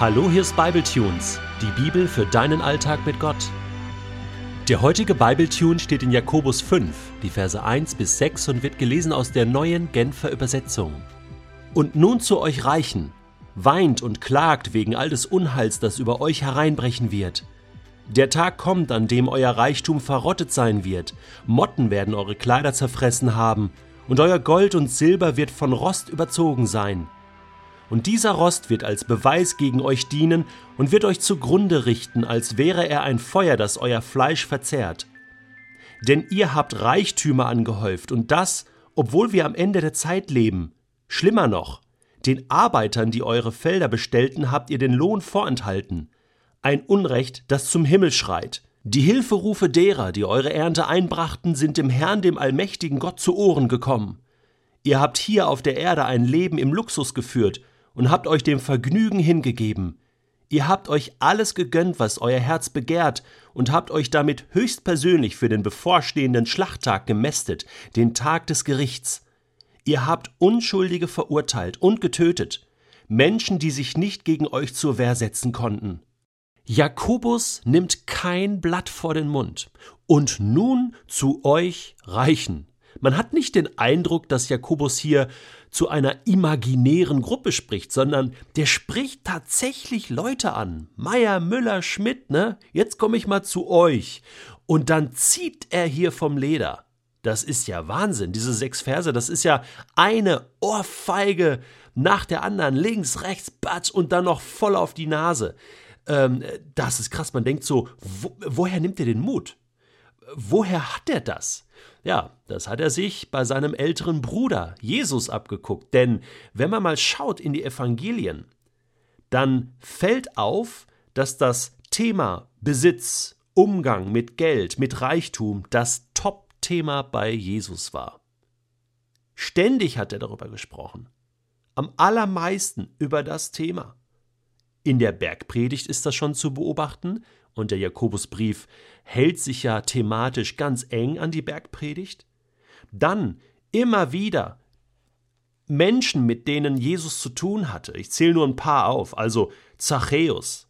Hallo, hier ist Bibletunes, die Bibel für deinen Alltag mit Gott. Der heutige Bibletune steht in Jakobus 5, die Verse 1 bis 6 und wird gelesen aus der neuen Genfer Übersetzung. Und nun zu euch Reichen, weint und klagt wegen all des Unheils, das über euch hereinbrechen wird. Der Tag kommt, an dem euer Reichtum verrottet sein wird, Motten werden eure Kleider zerfressen haben, und euer Gold und Silber wird von Rost überzogen sein und dieser Rost wird als Beweis gegen euch dienen und wird euch zugrunde richten, als wäre er ein Feuer, das euer Fleisch verzehrt. Denn ihr habt Reichtümer angehäuft, und das, obwohl wir am Ende der Zeit leben. Schlimmer noch, den Arbeitern, die eure Felder bestellten, habt ihr den Lohn vorenthalten. Ein Unrecht, das zum Himmel schreit. Die Hilferufe derer, die eure Ernte einbrachten, sind dem Herrn, dem allmächtigen Gott, zu Ohren gekommen. Ihr habt hier auf der Erde ein Leben im Luxus geführt und habt euch dem Vergnügen hingegeben. Ihr habt euch alles gegönnt, was euer Herz begehrt, und habt euch damit höchstpersönlich für den bevorstehenden Schlachttag gemästet, den Tag des Gerichts. Ihr habt Unschuldige verurteilt und getötet, Menschen, die sich nicht gegen euch zur Wehr setzen konnten. Jakobus nimmt kein Blatt vor den Mund. Und nun zu euch Reichen. Man hat nicht den Eindruck, dass Jakobus hier zu einer imaginären Gruppe spricht, sondern der spricht tatsächlich Leute an. Meier, Müller, Schmidt, ne? Jetzt komme ich mal zu euch. Und dann zieht er hier vom Leder. Das ist ja Wahnsinn. Diese sechs Verse, das ist ja eine Ohrfeige nach der anderen. Links, rechts, batsch und dann noch voll auf die Nase. Ähm, das ist krass. Man denkt so, wo, woher nimmt er den Mut? Woher hat er das? Ja, das hat er sich bei seinem älteren Bruder Jesus abgeguckt. Denn wenn man mal schaut in die Evangelien, dann fällt auf, dass das Thema Besitz, Umgang mit Geld, mit Reichtum das Top-Thema bei Jesus war. Ständig hat er darüber gesprochen. Am allermeisten über das Thema. In der Bergpredigt ist das schon zu beobachten, und der Jakobusbrief hält sich ja thematisch ganz eng an die Bergpredigt. Dann immer wieder Menschen, mit denen Jesus zu tun hatte. Ich zähle nur ein paar auf. Also Zachäus,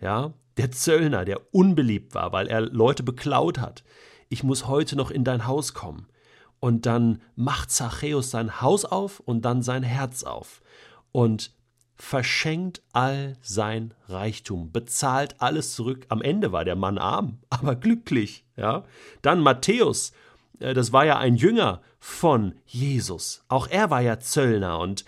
ja, der Zöllner, der unbeliebt war, weil er Leute beklaut hat. Ich muss heute noch in dein Haus kommen. Und dann macht Zachäus sein Haus auf und dann sein Herz auf. Und verschenkt all sein Reichtum, bezahlt alles zurück. Am Ende war der Mann arm, aber glücklich. Ja? Dann Matthäus, äh, das war ja ein Jünger von Jesus. Auch er war ja Zöllner und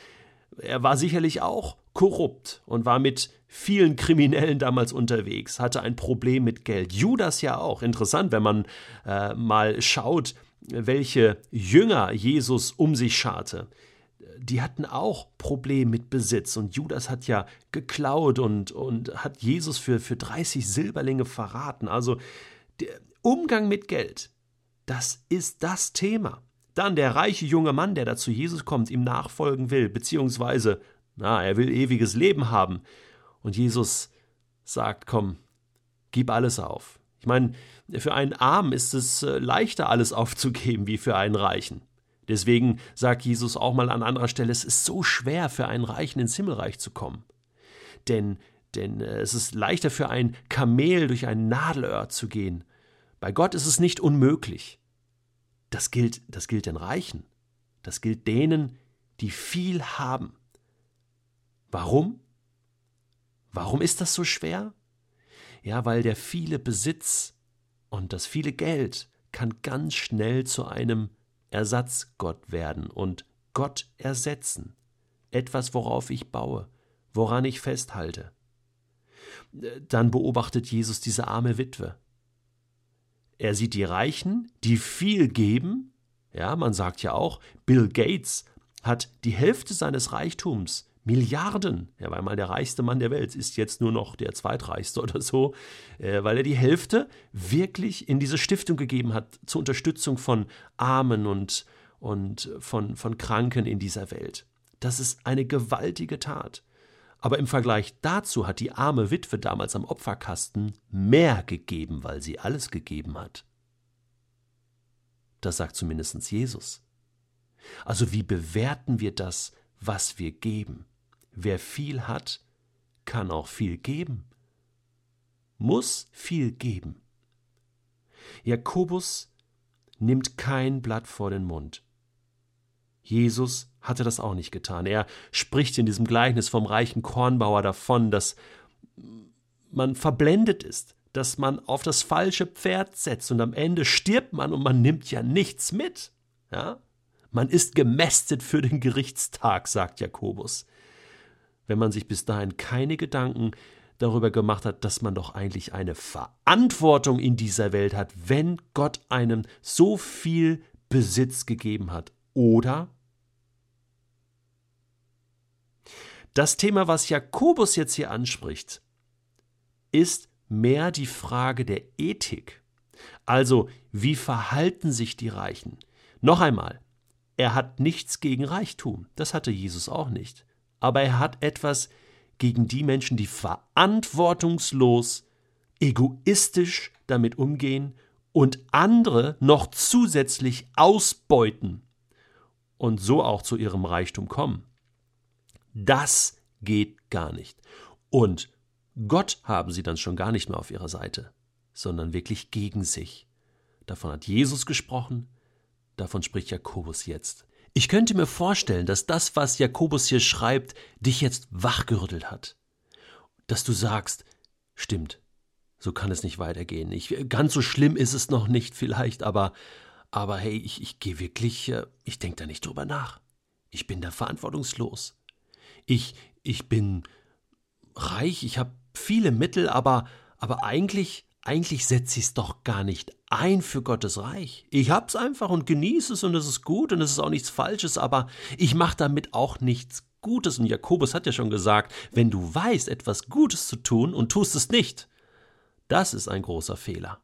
er war sicherlich auch korrupt und war mit vielen Kriminellen damals unterwegs, hatte ein Problem mit Geld. Judas ja auch. Interessant, wenn man äh, mal schaut, welche Jünger Jesus um sich scharte die hatten auch Probleme mit Besitz. Und Judas hat ja geklaut und, und hat Jesus für, für 30 Silberlinge verraten. Also der Umgang mit Geld, das ist das Thema. Dann der reiche junge Mann, der da zu Jesus kommt, ihm nachfolgen will, beziehungsweise, na, er will ewiges Leben haben. Und Jesus sagt, komm, gib alles auf. Ich meine, für einen Armen ist es äh, leichter, alles aufzugeben, wie für einen Reichen. Deswegen sagt Jesus auch mal an anderer Stelle, es ist so schwer für einen Reichen ins Himmelreich zu kommen. Denn, denn äh, es ist leichter für ein Kamel durch ein Nadelöhr zu gehen. Bei Gott ist es nicht unmöglich. Das gilt, das gilt den Reichen. Das gilt denen, die viel haben. Warum? Warum ist das so schwer? Ja, weil der viele Besitz und das viele Geld kann ganz schnell zu einem Ersatzgott werden und Gott ersetzen. Etwas, worauf ich baue, woran ich festhalte. Dann beobachtet Jesus diese arme Witwe. Er sieht die Reichen, die viel geben. Ja, man sagt ja auch, Bill Gates hat die Hälfte seines Reichtums Milliarden. Er war mal der reichste Mann der Welt, ist jetzt nur noch der zweitreichste oder so, äh, weil er die Hälfte wirklich in diese Stiftung gegeben hat zur Unterstützung von Armen und, und von, von Kranken in dieser Welt. Das ist eine gewaltige Tat. Aber im Vergleich dazu hat die arme Witwe damals am Opferkasten mehr gegeben, weil sie alles gegeben hat. Das sagt zumindest Jesus. Also wie bewerten wir das, was wir geben? Wer viel hat, kann auch viel geben. Muss viel geben. Jakobus nimmt kein Blatt vor den Mund. Jesus hatte das auch nicht getan. Er spricht in diesem Gleichnis vom reichen Kornbauer davon, dass man verblendet ist, dass man auf das falsche Pferd setzt und am Ende stirbt man und man nimmt ja nichts mit. Ja? Man ist gemästet für den Gerichtstag, sagt Jakobus. Wenn man sich bis dahin keine Gedanken darüber gemacht hat, dass man doch eigentlich eine Verantwortung in dieser Welt hat, wenn Gott einem so viel Besitz gegeben hat. Oder das Thema, was Jakobus jetzt hier anspricht, ist mehr die Frage der Ethik. Also, wie verhalten sich die Reichen? Noch einmal, er hat nichts gegen Reichtum, das hatte Jesus auch nicht. Aber er hat etwas gegen die Menschen, die verantwortungslos, egoistisch damit umgehen und andere noch zusätzlich ausbeuten und so auch zu ihrem Reichtum kommen. Das geht gar nicht. Und Gott haben sie dann schon gar nicht mehr auf ihrer Seite, sondern wirklich gegen sich. Davon hat Jesus gesprochen, davon spricht Jakobus jetzt. Ich könnte mir vorstellen, dass das, was Jakobus hier schreibt, dich jetzt wachgerüttelt hat. Dass du sagst, stimmt, so kann es nicht weitergehen. Ich, ganz so schlimm ist es noch nicht vielleicht, aber, aber hey, ich, ich gehe wirklich, äh, ich denke da nicht drüber nach. Ich bin da verantwortungslos. Ich, ich bin reich, ich habe viele Mittel, aber, aber eigentlich, eigentlich setze ich es doch gar nicht ein für Gottes Reich. Ich hab's einfach und genieße es und es ist gut und es ist auch nichts Falsches, aber ich mache damit auch nichts Gutes. Und Jakobus hat ja schon gesagt, wenn du weißt, etwas Gutes zu tun und tust es nicht, das ist ein großer Fehler.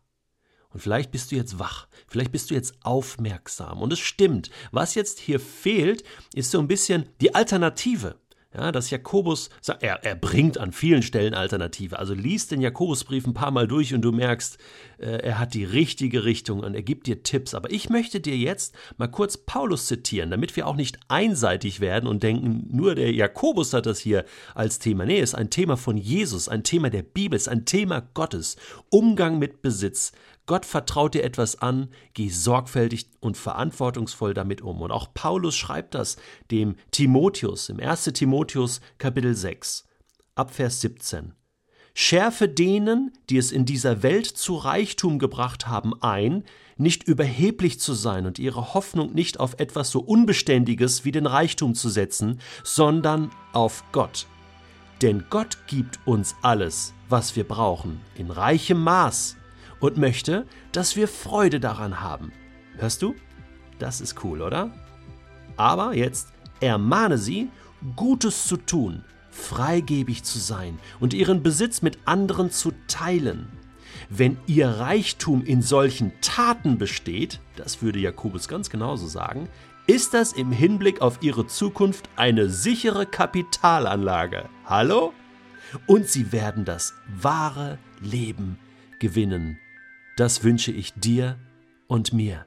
Und vielleicht bist du jetzt wach, vielleicht bist du jetzt aufmerksam. Und es stimmt, was jetzt hier fehlt, ist so ein bisschen die Alternative. Ja, dass Jakobus, er, er bringt an vielen Stellen Alternative. Also liest den Jakobusbrief ein paar Mal durch und du merkst, äh, er hat die richtige Richtung und er gibt dir Tipps. Aber ich möchte dir jetzt mal kurz Paulus zitieren, damit wir auch nicht einseitig werden und denken, nur der Jakobus hat das hier als Thema. Nee, es ist ein Thema von Jesus, ein Thema der Bibel, es ist ein Thema Gottes. Umgang mit Besitz, Gott vertraut dir etwas an, geh sorgfältig und verantwortungsvoll damit um. Und auch Paulus schreibt das dem Timotheus im 1. Timotheus Kapitel 6, Abvers 17. Schärfe denen, die es in dieser Welt zu Reichtum gebracht haben, ein, nicht überheblich zu sein und ihre Hoffnung nicht auf etwas so Unbeständiges wie den Reichtum zu setzen, sondern auf Gott. Denn Gott gibt uns alles, was wir brauchen, in reichem Maß und möchte, dass wir Freude daran haben. Hörst du? Das ist cool, oder? Aber jetzt ermahne sie, Gutes zu tun, freigebig zu sein und ihren Besitz mit anderen zu teilen. Wenn ihr Reichtum in solchen Taten besteht, das würde Jakobus ganz genauso sagen, ist das im Hinblick auf ihre Zukunft eine sichere Kapitalanlage. Hallo? Und sie werden das wahre Leben gewinnen das wünsche ich dir und mir.